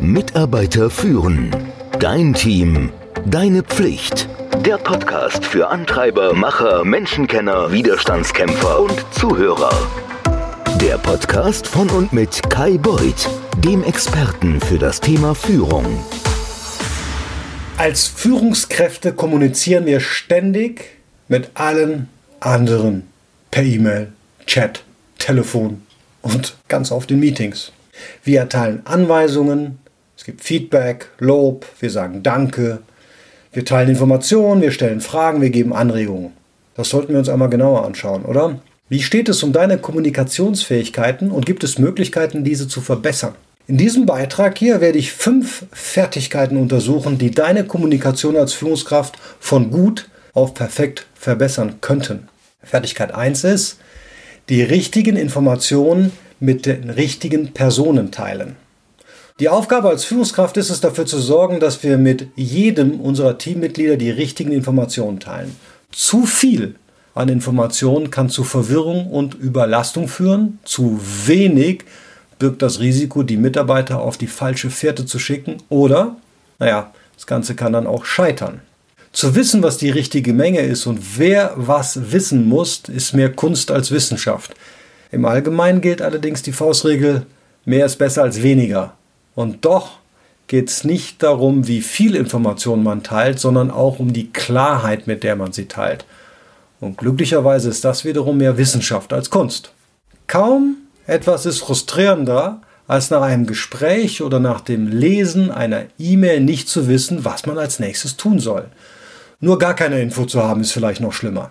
Mitarbeiter führen. Dein Team. Deine Pflicht. Der Podcast für Antreiber, Macher, Menschenkenner, Widerstandskämpfer und Zuhörer. Der Podcast von und mit Kai Beuth, dem Experten für das Thema Führung. Als Führungskräfte kommunizieren wir ständig mit allen anderen per E-Mail, Chat, Telefon und ganz oft in Meetings. Wir erteilen Anweisungen, es gibt Feedback, Lob, wir sagen Danke, wir teilen Informationen, wir stellen Fragen, wir geben Anregungen. Das sollten wir uns einmal genauer anschauen, oder? Wie steht es um deine Kommunikationsfähigkeiten und gibt es Möglichkeiten, diese zu verbessern? In diesem Beitrag hier werde ich fünf Fertigkeiten untersuchen, die deine Kommunikation als Führungskraft von gut auf perfekt verbessern könnten. Fertigkeit 1 ist, die richtigen Informationen mit den richtigen Personen teilen. Die Aufgabe als Führungskraft ist es dafür zu sorgen, dass wir mit jedem unserer Teammitglieder die richtigen Informationen teilen. Zu viel an Informationen kann zu Verwirrung und Überlastung führen. Zu wenig birgt das Risiko, die Mitarbeiter auf die falsche Fährte zu schicken. Oder, naja, das Ganze kann dann auch scheitern. Zu wissen, was die richtige Menge ist und wer was wissen muss, ist mehr Kunst als Wissenschaft. Im Allgemeinen gilt allerdings die Faustregel, mehr ist besser als weniger. Und doch geht es nicht darum, wie viel Information man teilt, sondern auch um die Klarheit, mit der man sie teilt. Und glücklicherweise ist das wiederum mehr Wissenschaft als Kunst. Kaum etwas ist frustrierender, als nach einem Gespräch oder nach dem Lesen einer E-Mail nicht zu wissen, was man als nächstes tun soll. Nur gar keine Info zu haben, ist vielleicht noch schlimmer.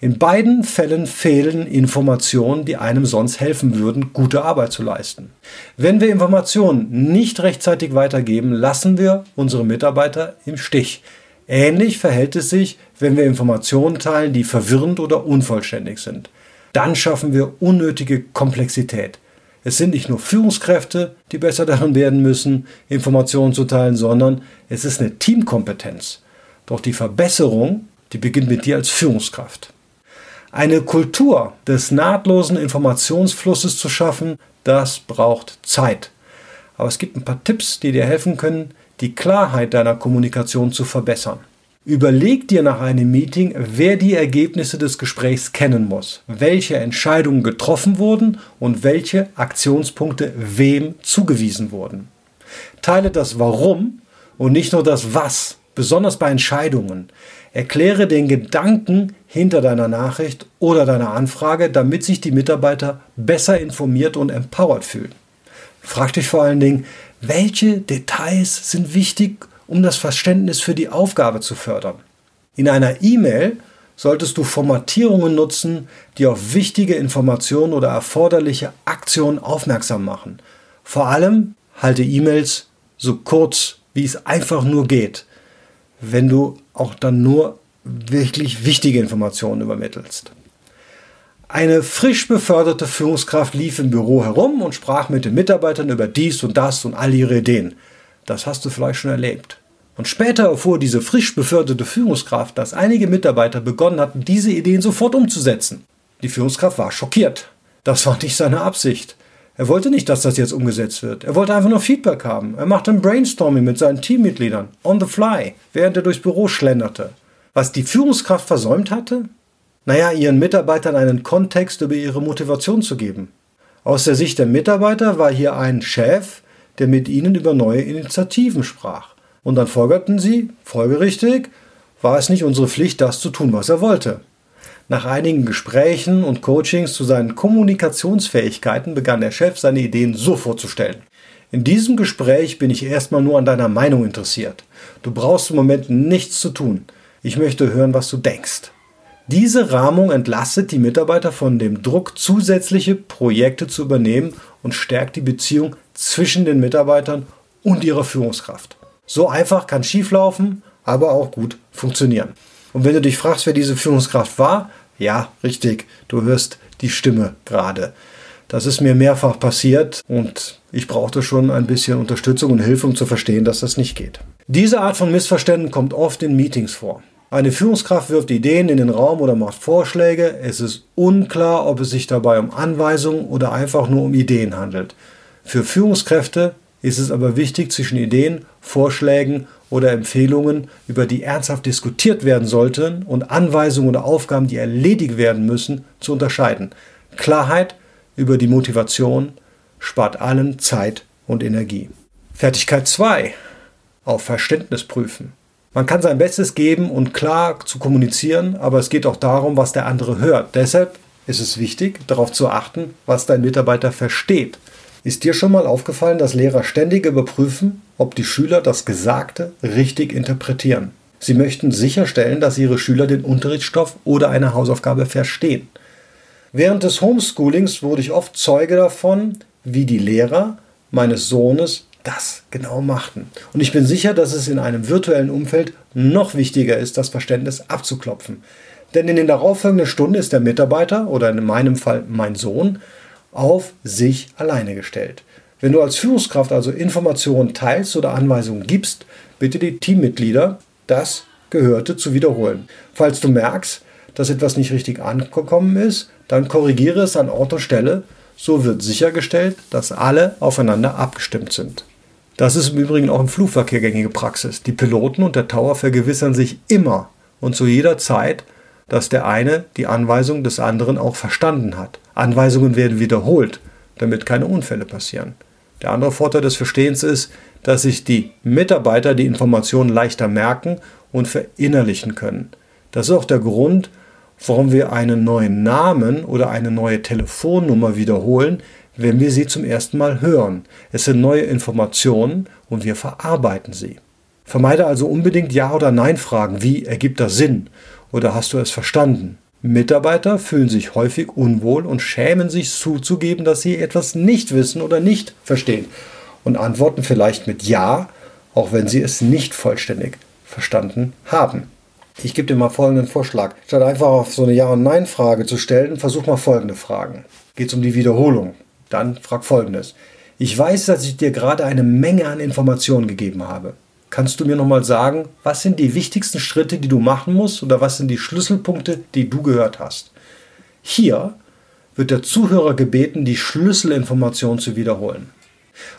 In beiden Fällen fehlen Informationen, die einem sonst helfen würden, gute Arbeit zu leisten. Wenn wir Informationen nicht rechtzeitig weitergeben, lassen wir unsere Mitarbeiter im Stich. Ähnlich verhält es sich, wenn wir Informationen teilen, die verwirrend oder unvollständig sind. Dann schaffen wir unnötige Komplexität. Es sind nicht nur Führungskräfte, die besser darin werden müssen, Informationen zu teilen, sondern es ist eine Teamkompetenz. Doch die Verbesserung die beginnt mit dir als Führungskraft. Eine Kultur des nahtlosen Informationsflusses zu schaffen, das braucht Zeit. Aber es gibt ein paar Tipps, die dir helfen können, die Klarheit deiner Kommunikation zu verbessern. Überleg dir nach einem Meeting, wer die Ergebnisse des Gesprächs kennen muss, welche Entscheidungen getroffen wurden und welche Aktionspunkte wem zugewiesen wurden. Teile das Warum und nicht nur das Was, besonders bei Entscheidungen. Erkläre den Gedanken hinter deiner Nachricht oder deiner Anfrage, damit sich die Mitarbeiter besser informiert und empowered fühlen. Frag dich vor allen Dingen, welche Details sind wichtig, um das Verständnis für die Aufgabe zu fördern. In einer E-Mail solltest du Formatierungen nutzen, die auf wichtige Informationen oder erforderliche Aktionen aufmerksam machen. Vor allem halte E-Mails so kurz, wie es einfach nur geht wenn du auch dann nur wirklich wichtige Informationen übermittelst. Eine frisch beförderte Führungskraft lief im Büro herum und sprach mit den Mitarbeitern über dies und das und all ihre Ideen. Das hast du vielleicht schon erlebt. Und später erfuhr diese frisch beförderte Führungskraft, dass einige Mitarbeiter begonnen hatten, diese Ideen sofort umzusetzen. Die Führungskraft war schockiert. Das war nicht seine Absicht. Er wollte nicht, dass das jetzt umgesetzt wird. Er wollte einfach nur Feedback haben. Er machte ein Brainstorming mit seinen Teammitgliedern, on the fly, während er durchs Büro schlenderte. Was die Führungskraft versäumt hatte? Naja, ihren Mitarbeitern einen Kontext über ihre Motivation zu geben. Aus der Sicht der Mitarbeiter war hier ein Chef, der mit ihnen über neue Initiativen sprach. Und dann folgerten sie, folgerichtig, war es nicht unsere Pflicht, das zu tun, was er wollte. Nach einigen Gesprächen und Coachings zu seinen Kommunikationsfähigkeiten begann der Chef seine Ideen so vorzustellen. In diesem Gespräch bin ich erstmal nur an deiner Meinung interessiert. Du brauchst im Moment nichts zu tun. Ich möchte hören, was du denkst. Diese Rahmung entlastet die Mitarbeiter von dem Druck, zusätzliche Projekte zu übernehmen und stärkt die Beziehung zwischen den Mitarbeitern und ihrer Führungskraft. So einfach kann schieflaufen, aber auch gut funktionieren. Und wenn du dich fragst, wer diese Führungskraft war, ja, richtig, du hörst die Stimme gerade. Das ist mir mehrfach passiert und ich brauchte schon ein bisschen Unterstützung und Hilfe, um zu verstehen, dass das nicht geht. Diese Art von Missverständnissen kommt oft in Meetings vor. Eine Führungskraft wirft Ideen in den Raum oder macht Vorschläge. Es ist unklar, ob es sich dabei um Anweisungen oder einfach nur um Ideen handelt. Für Führungskräfte ist es aber wichtig, zwischen Ideen, Vorschlägen oder Empfehlungen, über die ernsthaft diskutiert werden sollten, und Anweisungen oder Aufgaben, die erledigt werden müssen, zu unterscheiden. Klarheit über die Motivation spart allen Zeit und Energie. Fertigkeit 2. Auf Verständnis prüfen. Man kann sein Bestes geben und klar zu kommunizieren, aber es geht auch darum, was der andere hört. Deshalb ist es wichtig, darauf zu achten, was dein Mitarbeiter versteht. Ist dir schon mal aufgefallen, dass Lehrer ständig überprüfen, ob die Schüler das Gesagte richtig interpretieren? Sie möchten sicherstellen, dass ihre Schüler den Unterrichtsstoff oder eine Hausaufgabe verstehen. Während des Homeschoolings wurde ich oft Zeuge davon, wie die Lehrer meines Sohnes das genau machten. Und ich bin sicher, dass es in einem virtuellen Umfeld noch wichtiger ist, das Verständnis abzuklopfen. Denn in den darauffolgenden Stunden ist der Mitarbeiter oder in meinem Fall mein Sohn auf sich alleine gestellt. Wenn du als Führungskraft also Informationen teilst oder Anweisungen gibst, bitte die Teammitglieder, das Gehörte zu wiederholen. Falls du merkst, dass etwas nicht richtig angekommen ist, dann korrigiere es an Ort und Stelle. So wird sichergestellt, dass alle aufeinander abgestimmt sind. Das ist im Übrigen auch im Flugverkehr gängige Praxis. Die Piloten und der Tower vergewissern sich immer und zu jeder Zeit, dass der eine die Anweisung des anderen auch verstanden hat. Anweisungen werden wiederholt, damit keine Unfälle passieren. Der andere Vorteil des Verstehens ist, dass sich die Mitarbeiter die Informationen leichter merken und verinnerlichen können. Das ist auch der Grund, warum wir einen neuen Namen oder eine neue Telefonnummer wiederholen, wenn wir sie zum ersten Mal hören. Es sind neue Informationen und wir verarbeiten sie. Vermeide also unbedingt Ja- oder Nein-Fragen wie ergibt das Sinn oder hast du es verstanden? Mitarbeiter fühlen sich häufig unwohl und schämen sich zuzugeben, dass sie etwas nicht wissen oder nicht verstehen und antworten vielleicht mit Ja, auch wenn sie es nicht vollständig verstanden haben. Ich gebe dir mal folgenden Vorschlag. Statt einfach auf so eine Ja- und Nein-Frage zu stellen, versuch mal folgende Fragen. Geht es um die Wiederholung? Dann frag folgendes. Ich weiß, dass ich dir gerade eine Menge an Informationen gegeben habe. Kannst du mir nochmal sagen, was sind die wichtigsten Schritte, die du machen musst oder was sind die Schlüsselpunkte, die du gehört hast? Hier wird der Zuhörer gebeten, die Schlüsselinformation zu wiederholen.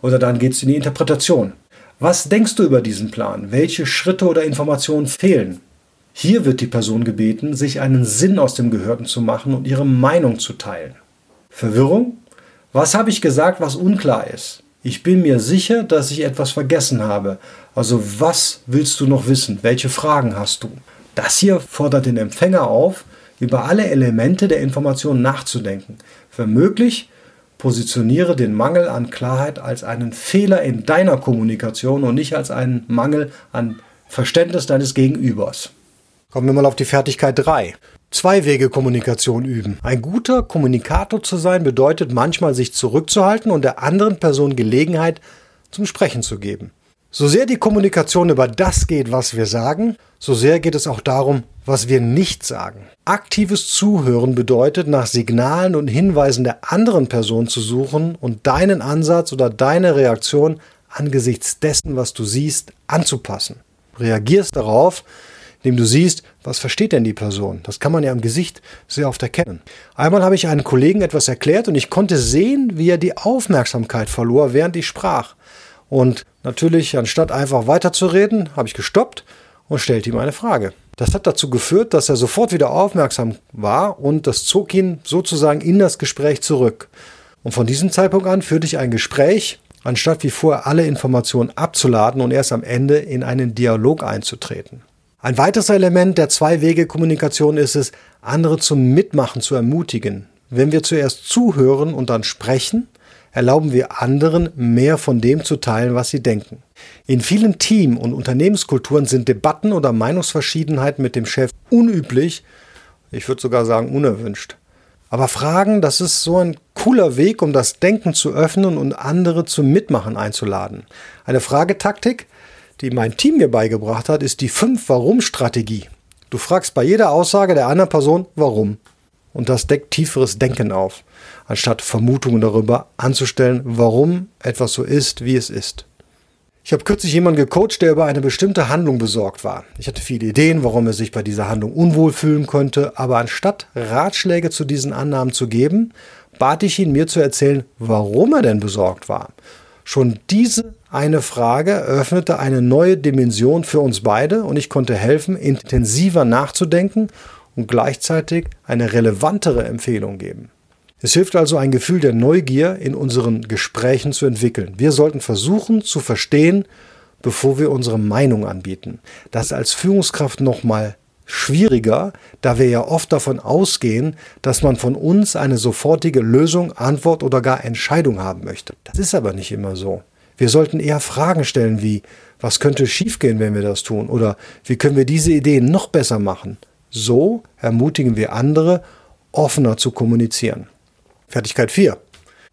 Oder dann geht es in die Interpretation. Was denkst du über diesen Plan? Welche Schritte oder Informationen fehlen? Hier wird die Person gebeten, sich einen Sinn aus dem Gehörten zu machen und ihre Meinung zu teilen. Verwirrung? Was habe ich gesagt, was unklar ist? Ich bin mir sicher, dass ich etwas vergessen habe. Also was willst du noch wissen? Welche Fragen hast du? Das hier fordert den Empfänger auf, über alle Elemente der Information nachzudenken. Wenn möglich, positioniere den Mangel an Klarheit als einen Fehler in deiner Kommunikation und nicht als einen Mangel an Verständnis deines Gegenübers. Kommen wir mal auf die Fertigkeit 3. Zwei-Wege-Kommunikation üben. Ein guter Kommunikator zu sein bedeutet manchmal sich zurückzuhalten und der anderen Person Gelegenheit zum Sprechen zu geben. So sehr die Kommunikation über das geht, was wir sagen, so sehr geht es auch darum, was wir nicht sagen. Aktives Zuhören bedeutet, nach Signalen und Hinweisen der anderen Person zu suchen und deinen Ansatz oder deine Reaktion angesichts dessen, was du siehst, anzupassen. Reagierst darauf, indem du siehst, was versteht denn die Person. Das kann man ja im Gesicht sehr oft erkennen. Einmal habe ich einem Kollegen etwas erklärt und ich konnte sehen, wie er die Aufmerksamkeit verlor, während ich sprach. Und natürlich, anstatt einfach weiterzureden, habe ich gestoppt und stellte ihm eine Frage. Das hat dazu geführt, dass er sofort wieder aufmerksam war und das zog ihn sozusagen in das Gespräch zurück. Und von diesem Zeitpunkt an führte ich ein Gespräch, anstatt wie vorher alle Informationen abzuladen und erst am Ende in einen Dialog einzutreten. Ein weiteres Element der Zwei-Wege-Kommunikation ist es, andere zum Mitmachen zu ermutigen. Wenn wir zuerst zuhören und dann sprechen, erlauben wir anderen, mehr von dem zu teilen, was sie denken. In vielen Team- und Unternehmenskulturen sind Debatten oder Meinungsverschiedenheiten mit dem Chef unüblich, ich würde sogar sagen unerwünscht. Aber Fragen, das ist so ein cooler Weg, um das Denken zu öffnen und andere zum Mitmachen einzuladen. Eine Fragetaktik, die mein Team mir beigebracht hat, ist die 5-Warum-Strategie. Du fragst bei jeder Aussage der anderen Person, warum. Und das deckt tieferes Denken auf, anstatt Vermutungen darüber anzustellen, warum etwas so ist, wie es ist. Ich habe kürzlich jemanden gecoacht, der über eine bestimmte Handlung besorgt war. Ich hatte viele Ideen, warum er sich bei dieser Handlung unwohl fühlen könnte, aber anstatt Ratschläge zu diesen Annahmen zu geben, bat ich ihn, mir zu erzählen, warum er denn besorgt war. Schon diese eine Frage eröffnete eine neue Dimension für uns beide und ich konnte helfen, intensiver nachzudenken und gleichzeitig eine relevantere Empfehlung geben. Es hilft also ein Gefühl der Neugier in unseren Gesprächen zu entwickeln. Wir sollten versuchen zu verstehen, bevor wir unsere Meinung anbieten. Das ist als Führungskraft nochmal schwieriger, da wir ja oft davon ausgehen, dass man von uns eine sofortige Lösung, Antwort oder gar Entscheidung haben möchte. Das ist aber nicht immer so. Wir sollten eher Fragen stellen wie, was könnte schiefgehen, wenn wir das tun? Oder wie können wir diese Idee noch besser machen? So ermutigen wir andere, offener zu kommunizieren. Fertigkeit 4.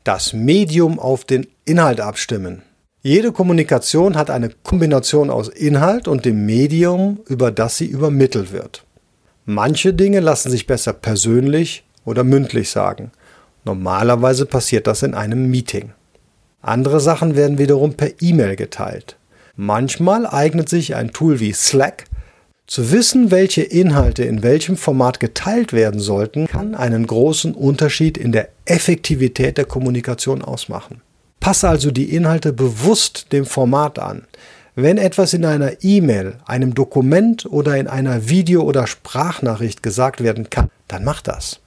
Das Medium auf den Inhalt abstimmen. Jede Kommunikation hat eine Kombination aus Inhalt und dem Medium, über das sie übermittelt wird. Manche Dinge lassen sich besser persönlich oder mündlich sagen. Normalerweise passiert das in einem Meeting. Andere Sachen werden wiederum per E-Mail geteilt. Manchmal eignet sich ein Tool wie Slack. Zu wissen, welche Inhalte in welchem Format geteilt werden sollten, kann einen großen Unterschied in der Effektivität der Kommunikation ausmachen. Passe also die Inhalte bewusst dem Format an. Wenn etwas in einer E-Mail, einem Dokument oder in einer Video- oder Sprachnachricht gesagt werden kann, dann mach das.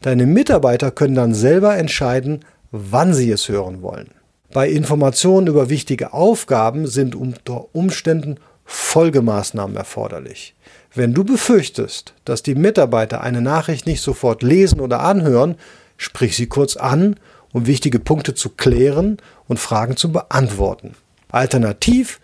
Deine Mitarbeiter können dann selber entscheiden, wann sie es hören wollen. Bei Informationen über wichtige Aufgaben sind unter Umständen Folgemaßnahmen erforderlich. Wenn du befürchtest, dass die Mitarbeiter eine Nachricht nicht sofort lesen oder anhören, sprich sie kurz an um wichtige Punkte zu klären und Fragen zu beantworten. Alternativ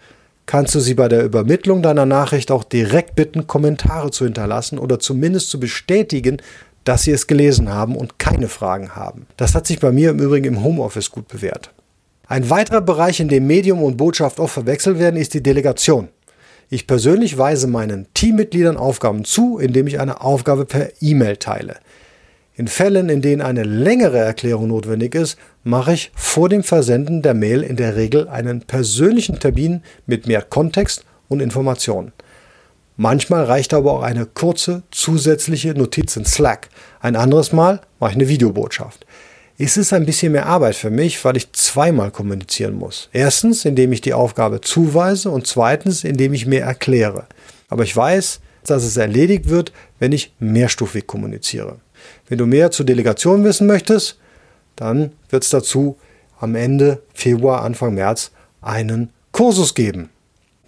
kannst du sie bei der Übermittlung deiner Nachricht auch direkt bitten, Kommentare zu hinterlassen oder zumindest zu bestätigen, dass sie es gelesen haben und keine Fragen haben. Das hat sich bei mir im Übrigen im Homeoffice gut bewährt. Ein weiterer Bereich, in dem Medium und Botschaft oft verwechselt werden, ist die Delegation. Ich persönlich weise meinen Teammitgliedern Aufgaben zu, indem ich eine Aufgabe per E-Mail teile. In Fällen, in denen eine längere Erklärung notwendig ist, mache ich vor dem Versenden der Mail in der Regel einen persönlichen Termin mit mehr Kontext und Informationen. Manchmal reicht aber auch eine kurze zusätzliche Notiz in Slack. Ein anderes Mal mache ich eine Videobotschaft. Es ist ein bisschen mehr Arbeit für mich, weil ich zweimal kommunizieren muss. Erstens, indem ich die Aufgabe zuweise und zweitens, indem ich mir erkläre. Aber ich weiß, dass es erledigt wird, wenn ich mehrstufig kommuniziere. Wenn du mehr zur Delegation wissen möchtest, dann wird es dazu am Ende Februar, Anfang März einen Kursus geben.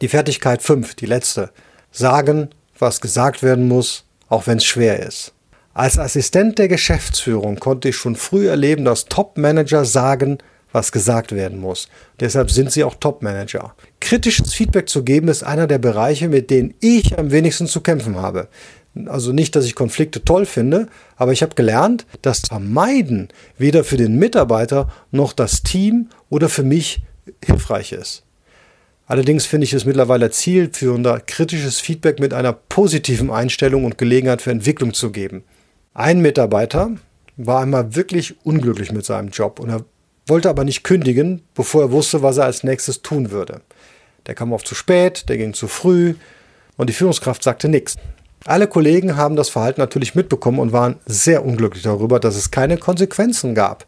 Die Fertigkeit 5, die letzte. Sagen, was gesagt werden muss, auch wenn es schwer ist. Als Assistent der Geschäftsführung konnte ich schon früh erleben, dass Top-Manager sagen, was gesagt werden muss. Deshalb sind sie auch Top-Manager. Kritisches Feedback zu geben ist einer der Bereiche, mit denen ich am wenigsten zu kämpfen habe. Also nicht, dass ich Konflikte toll finde, aber ich habe gelernt, dass Vermeiden weder für den Mitarbeiter noch das Team oder für mich hilfreich ist. Allerdings finde ich es mittlerweile zielführender, kritisches Feedback mit einer positiven Einstellung und Gelegenheit für Entwicklung zu geben. Ein Mitarbeiter war einmal wirklich unglücklich mit seinem Job und er wollte aber nicht kündigen, bevor er wusste, was er als nächstes tun würde. Der kam oft zu spät, der ging zu früh und die Führungskraft sagte nichts. Alle Kollegen haben das Verhalten natürlich mitbekommen und waren sehr unglücklich darüber, dass es keine Konsequenzen gab.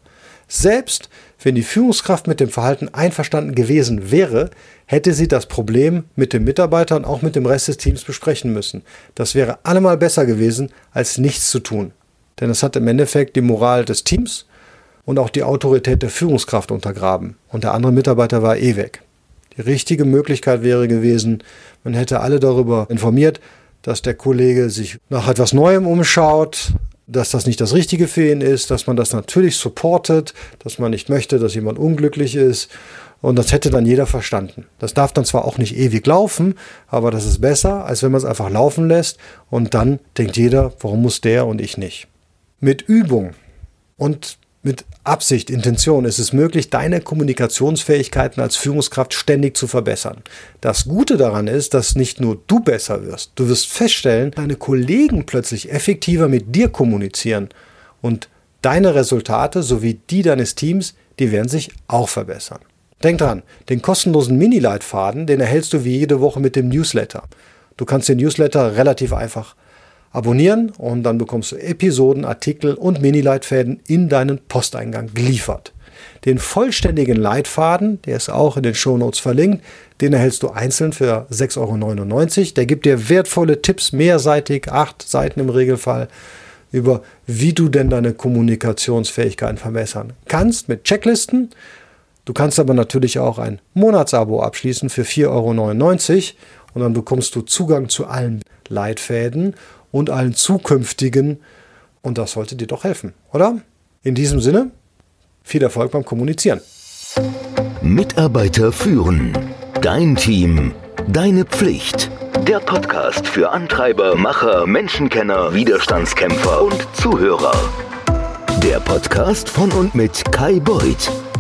Selbst wenn die Führungskraft mit dem Verhalten einverstanden gewesen wäre, hätte sie das Problem mit dem Mitarbeiter und auch mit dem Rest des Teams besprechen müssen. Das wäre allemal besser gewesen, als nichts zu tun. Denn es hat im Endeffekt die Moral des Teams und auch die Autorität der Führungskraft untergraben. Und der andere Mitarbeiter war eh weg. Die richtige Möglichkeit wäre gewesen, man hätte alle darüber informiert, dass der Kollege sich nach etwas Neuem umschaut, dass das nicht das Richtige für ihn ist, dass man das natürlich supportet, dass man nicht möchte, dass jemand unglücklich ist. Und das hätte dann jeder verstanden. Das darf dann zwar auch nicht ewig laufen, aber das ist besser, als wenn man es einfach laufen lässt und dann denkt jeder, warum muss der und ich nicht. Mit Übung und mit Absicht, Intention ist es möglich, deine Kommunikationsfähigkeiten als Führungskraft ständig zu verbessern. Das Gute daran ist, dass nicht nur du besser wirst, du wirst feststellen, deine Kollegen plötzlich effektiver mit dir kommunizieren und deine Resultate sowie die deines Teams, die werden sich auch verbessern. Denk dran, den kostenlosen Mini-Leitfaden, den erhältst du wie jede Woche mit dem Newsletter. Du kannst den Newsletter relativ einfach abonnieren und dann bekommst du Episoden, Artikel und Mini-Leitfäden in deinen Posteingang geliefert. Den vollständigen Leitfaden, der ist auch in den Shownotes verlinkt, den erhältst du einzeln für 6,99 Euro. Der gibt dir wertvolle Tipps, mehrseitig, acht Seiten im Regelfall, über wie du denn deine Kommunikationsfähigkeiten verbessern kannst mit Checklisten. Du kannst aber natürlich auch ein Monatsabo abschließen für 4,99 Euro und dann bekommst du Zugang zu allen Leitfäden und allen zukünftigen und das sollte dir doch helfen, oder? In diesem Sinne, viel Erfolg beim Kommunizieren. Mitarbeiter führen. Dein Team. Deine Pflicht. Der Podcast für Antreiber, Macher, Menschenkenner, Widerstandskämpfer und Zuhörer. Der Podcast von und mit Kai Beuth,